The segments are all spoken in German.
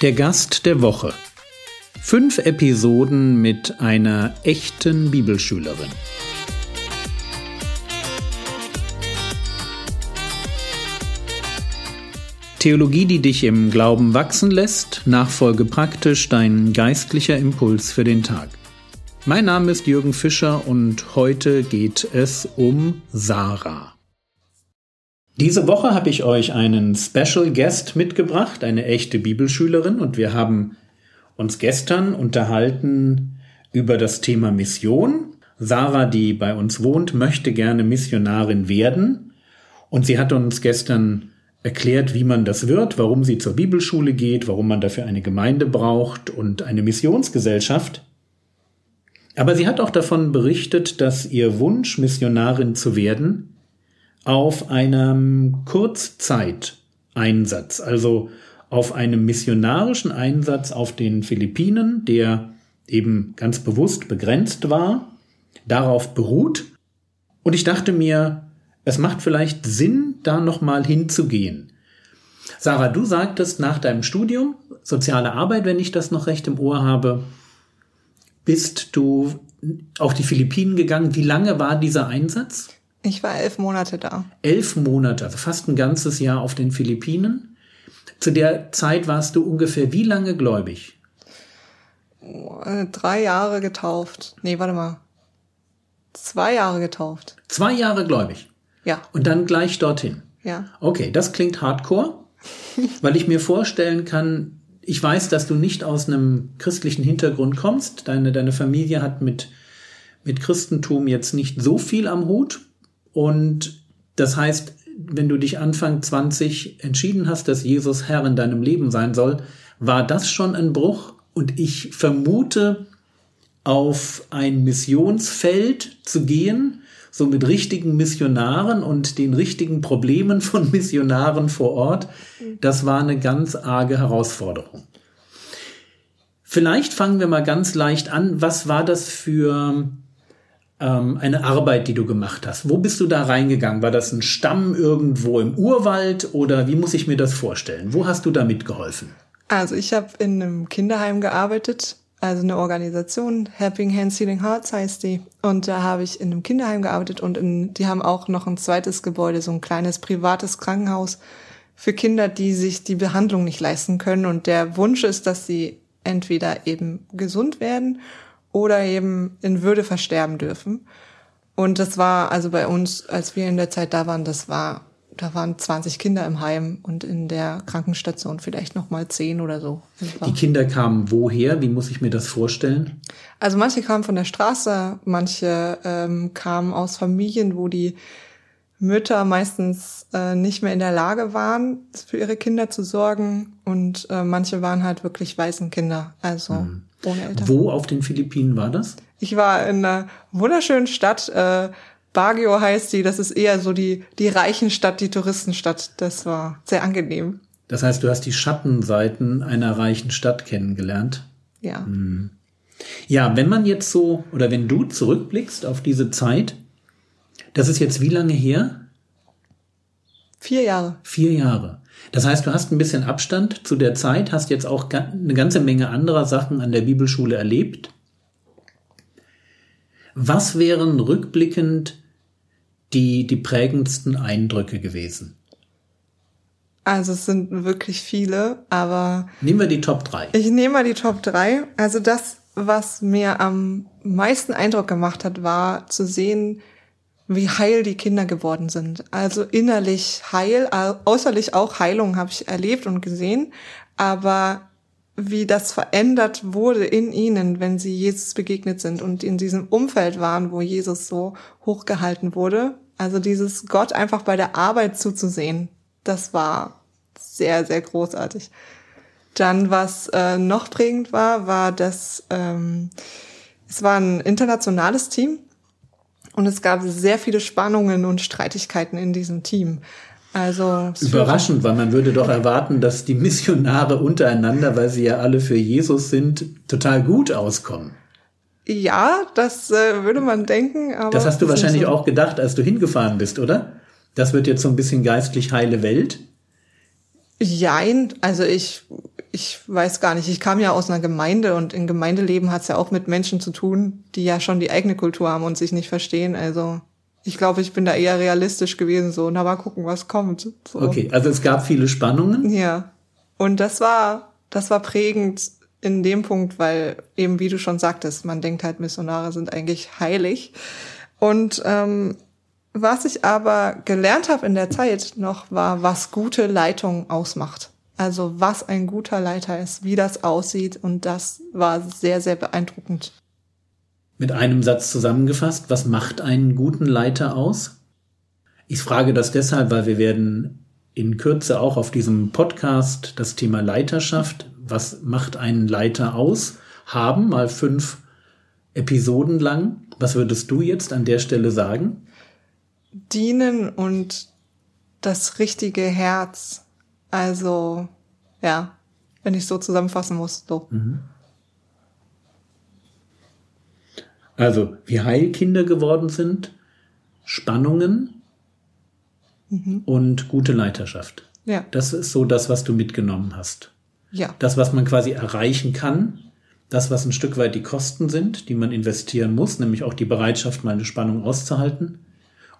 Der Gast der Woche. Fünf Episoden mit einer echten Bibelschülerin. Theologie, die dich im Glauben wachsen lässt, nachfolge praktisch dein geistlicher Impuls für den Tag. Mein Name ist Jürgen Fischer und heute geht es um Sarah. Diese Woche habe ich euch einen Special Guest mitgebracht, eine echte Bibelschülerin, und wir haben uns gestern unterhalten über das Thema Mission. Sarah, die bei uns wohnt, möchte gerne Missionarin werden, und sie hat uns gestern erklärt, wie man das wird, warum sie zur Bibelschule geht, warum man dafür eine Gemeinde braucht und eine Missionsgesellschaft. Aber sie hat auch davon berichtet, dass ihr Wunsch, Missionarin zu werden, auf einem Kurzzeiteinsatz, also auf einem missionarischen Einsatz auf den Philippinen, der eben ganz bewusst begrenzt war, darauf beruht. Und ich dachte mir, es macht vielleicht Sinn, da nochmal hinzugehen. Sarah, du sagtest nach deinem Studium, soziale Arbeit, wenn ich das noch recht im Ohr habe, bist du auf die Philippinen gegangen. Wie lange war dieser Einsatz? Ich war elf Monate da. Elf Monate, also fast ein ganzes Jahr auf den Philippinen. Zu der Zeit warst du ungefähr wie lange gläubig? Äh, drei Jahre getauft. Nee, warte mal. Zwei Jahre getauft. Zwei Jahre gläubig? Ja. Und dann gleich dorthin? Ja. Okay, das klingt hardcore, weil ich mir vorstellen kann, ich weiß, dass du nicht aus einem christlichen Hintergrund kommst. Deine, deine Familie hat mit, mit Christentum jetzt nicht so viel am Hut. Und das heißt, wenn du dich Anfang 20 entschieden hast, dass Jesus Herr in deinem Leben sein soll, war das schon ein Bruch. Und ich vermute, auf ein Missionsfeld zu gehen, so mit richtigen Missionaren und den richtigen Problemen von Missionaren vor Ort, das war eine ganz arge Herausforderung. Vielleicht fangen wir mal ganz leicht an. Was war das für ähm, eine Arbeit, die du gemacht hast. Wo bist du da reingegangen? War das ein Stamm irgendwo im Urwald oder wie muss ich mir das vorstellen? Wo hast du da mitgeholfen? Also ich habe in einem Kinderheim gearbeitet, also eine Organisation, Helping Hands Healing Hearts heißt die. Und da habe ich in einem Kinderheim gearbeitet und in, die haben auch noch ein zweites Gebäude, so ein kleines privates Krankenhaus für Kinder, die sich die Behandlung nicht leisten können. Und der Wunsch ist, dass sie entweder eben gesund werden oder eben in Würde versterben dürfen. Und das war also bei uns, als wir in der Zeit da waren, das war, da waren 20 Kinder im Heim und in der Krankenstation vielleicht noch mal 10 oder so. Die Kinder kamen woher? Wie muss ich mir das vorstellen? Also manche kamen von der Straße, manche ähm, kamen aus Familien, wo die Mütter meistens äh, nicht mehr in der Lage waren, für ihre Kinder zu sorgen und äh, manche waren halt wirklich Waisenkinder, also mhm. Ohne Eltern. Wo auf den Philippinen war das? Ich war in einer wunderschönen Stadt, äh, Baguio heißt die, das ist eher so die, die reichen Stadt, die Touristenstadt. Das war sehr angenehm. Das heißt, du hast die Schattenseiten einer reichen Stadt kennengelernt? Ja. Mhm. Ja, wenn man jetzt so, oder wenn du zurückblickst auf diese Zeit, das ist jetzt wie lange her? Vier Jahre. Vier Jahre. Das heißt, du hast ein bisschen Abstand zu der Zeit, hast jetzt auch eine ganze Menge anderer Sachen an der Bibelschule erlebt. Was wären rückblickend die, die prägendsten Eindrücke gewesen? Also es sind wirklich viele, aber. Nehmen wir die Top 3. Ich nehme mal die Top 3. Also das, was mir am meisten Eindruck gemacht hat, war zu sehen, wie heil die Kinder geworden sind. Also innerlich heil, äußerlich auch Heilung habe ich erlebt und gesehen, aber wie das verändert wurde in ihnen, wenn sie Jesus begegnet sind und in diesem Umfeld waren, wo Jesus so hochgehalten wurde. Also dieses Gott einfach bei der Arbeit zuzusehen, das war sehr, sehr großartig. Dann, was äh, noch prägend war, war, dass ähm, es war ein internationales Team und es gab sehr viele Spannungen und Streitigkeiten in diesem Team. Also überraschend, weil man würde doch erwarten, dass die Missionare untereinander, weil sie ja alle für Jesus sind, total gut auskommen. Ja, das äh, würde man denken. Aber das hast du wahrscheinlich so. auch gedacht, als du hingefahren bist, oder? Das wird jetzt so ein bisschen geistlich heile Welt. Jein, also ich, ich weiß gar nicht. Ich kam ja aus einer Gemeinde und in Gemeindeleben hat es ja auch mit Menschen zu tun, die ja schon die eigene Kultur haben und sich nicht verstehen. Also ich glaube, ich bin da eher realistisch gewesen, so, na mal gucken, was kommt. So. Okay, also es gab viele Spannungen. Ja. Und das war, das war prägend in dem Punkt, weil eben, wie du schon sagtest, man denkt halt, Missionare sind eigentlich heilig. Und ähm, was ich aber gelernt habe in der Zeit noch, war, was gute Leitung ausmacht. Also was ein guter Leiter ist, wie das aussieht. Und das war sehr, sehr beeindruckend. Mit einem Satz zusammengefasst, was macht einen guten Leiter aus? Ich frage das deshalb, weil wir werden in Kürze auch auf diesem Podcast das Thema Leiterschaft, was macht einen Leiter aus, haben, mal fünf Episoden lang. Was würdest du jetzt an der Stelle sagen? Dienen und das richtige Herz. Also, ja, wenn ich so zusammenfassen muss, so. Mhm. Also, wie Heilkinder geworden sind, Spannungen mhm. und gute Leiterschaft. Ja. Das ist so das, was du mitgenommen hast. Ja. Das, was man quasi erreichen kann, das, was ein Stück weit die Kosten sind, die man investieren muss, nämlich auch die Bereitschaft, mal eine Spannung auszuhalten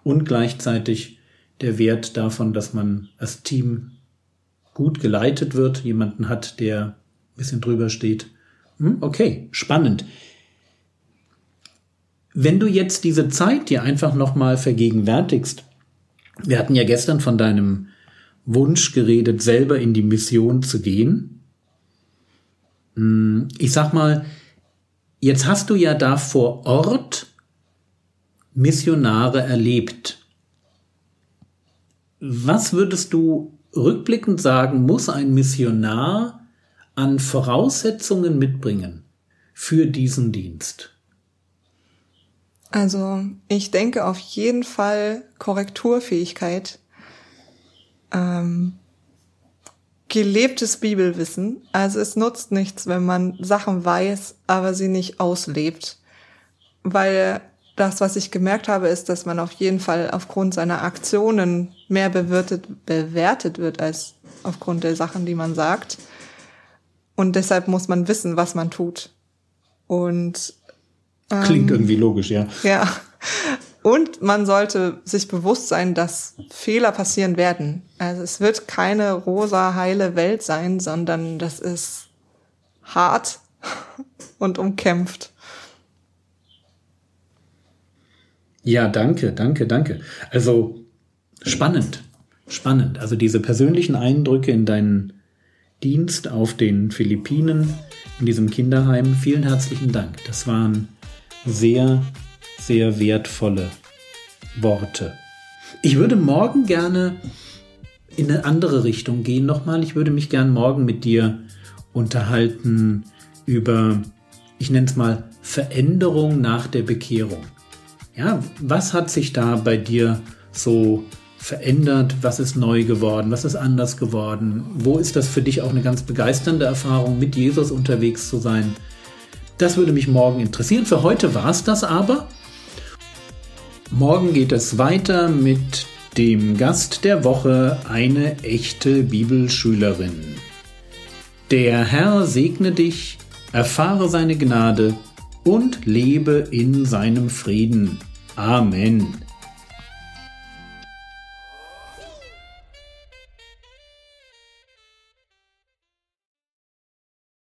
und gleichzeitig der Wert davon, dass man als Team gut geleitet wird, jemanden hat, der ein bisschen drüber steht. Hm, okay, spannend. Wenn du jetzt diese Zeit dir einfach nochmal vergegenwärtigst, wir hatten ja gestern von deinem Wunsch geredet, selber in die Mission zu gehen. Hm, ich sag mal, jetzt hast du ja da vor Ort Missionare erlebt. Was würdest du rückblickend sagen, muss ein Missionar an Voraussetzungen mitbringen für diesen Dienst? Also ich denke auf jeden Fall Korrekturfähigkeit, ähm, gelebtes Bibelwissen. Also es nutzt nichts, wenn man Sachen weiß, aber sie nicht auslebt. Weil das, was ich gemerkt habe, ist, dass man auf jeden Fall aufgrund seiner Aktionen mehr bewertet, bewertet wird als aufgrund der Sachen, die man sagt. Und deshalb muss man wissen, was man tut. Und Klingt ähm, irgendwie logisch, ja. Ja. Und man sollte sich bewusst sein, dass Fehler passieren werden. Also es wird keine rosa heile Welt sein, sondern das ist hart und umkämpft. Ja, danke, danke, danke. Also spannend, spannend. Also diese persönlichen Eindrücke in deinen Dienst auf den Philippinen, in diesem Kinderheim. Vielen herzlichen Dank. Das waren sehr, sehr wertvolle Worte. Ich würde morgen gerne in eine andere Richtung gehen nochmal. Ich würde mich gern morgen mit dir unterhalten über, ich nenne es mal, Veränderung nach der Bekehrung. Ja, was hat sich da bei dir so verändert? Was ist neu geworden? Was ist anders geworden? Wo ist das für dich auch eine ganz begeisternde Erfahrung, mit Jesus unterwegs zu sein? Das würde mich morgen interessieren. Für heute war es das aber. Morgen geht es weiter mit dem Gast der Woche, eine echte Bibelschülerin. Der Herr segne dich, erfahre seine Gnade und lebe in seinem Frieden. Amen.